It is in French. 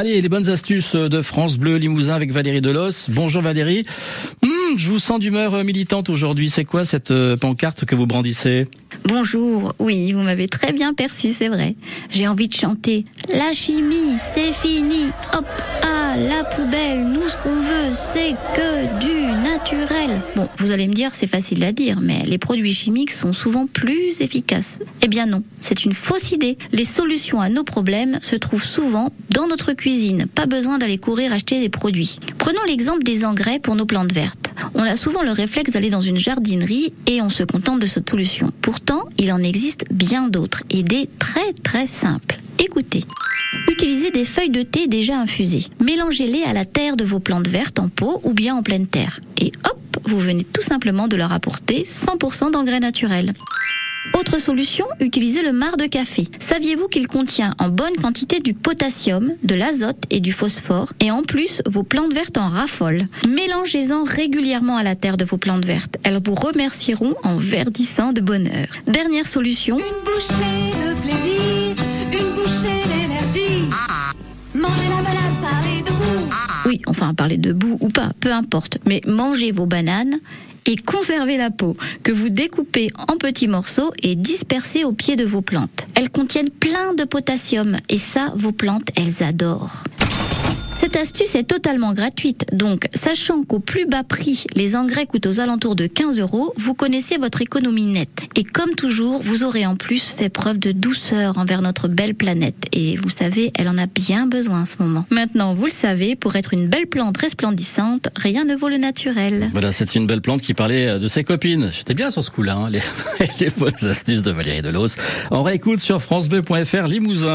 Allez, les bonnes astuces de France Bleu Limousin avec Valérie Delos. Bonjour Valérie. Hum, je vous sens d'humeur militante aujourd'hui. C'est quoi cette euh, pancarte que vous brandissez? Bonjour, oui, vous m'avez très bien perçu, c'est vrai. J'ai envie de chanter La chimie, c'est fini. Hop, la poubelle, nous ce qu'on veut, c'est que du naturel. Bon, vous allez me dire, c'est facile à dire, mais les produits chimiques sont souvent plus efficaces. Eh bien non, c'est une fausse idée. Les solutions à nos problèmes se trouvent souvent dans notre cuisine. Pas besoin d'aller courir acheter des produits. Prenons l'exemple des engrais pour nos plantes vertes. On a souvent le réflexe d'aller dans une jardinerie et on se contente de cette solution. Pourtant, il en existe bien d'autres et des très très simples. Écoutez. Utilisez des feuilles de thé déjà infusées. Mélangez-les à la terre de vos plantes vertes en pot ou bien en pleine terre. Et hop, vous venez tout simplement de leur apporter 100% d'engrais naturels. Autre solution, utilisez le marc de café. Saviez-vous qu'il contient en bonne quantité du potassium, de l'azote et du phosphore Et en plus, vos plantes vertes en raffolent? Mélangez-en régulièrement à la terre de vos plantes vertes. Elles vous remercieront en verdissant de bonheur. Dernière solution. Une bouchée de. La parlez vous. Oui, enfin, parler de boue ou pas, peu importe. Mais mangez vos bananes et conservez la peau, que vous découpez en petits morceaux et dispersez au pied de vos plantes. Elles contiennent plein de potassium et ça, vos plantes, elles adorent. Cette astuce est totalement gratuite, donc sachant qu'au plus bas prix, les engrais coûtent aux alentours de 15 euros, vous connaissez votre économie nette. Et comme toujours, vous aurez en plus fait preuve de douceur envers notre belle planète. Et vous savez, elle en a bien besoin en ce moment. Maintenant, vous le savez, pour être une belle plante resplendissante, rien ne vaut le naturel. Voilà, c'est une belle plante qui parlait euh, de ses copines. J'étais bien sur ce coup-là, hein, les, les bonnes astuces de Valérie Delos. On réécoute sur francebleu.fr Limousin.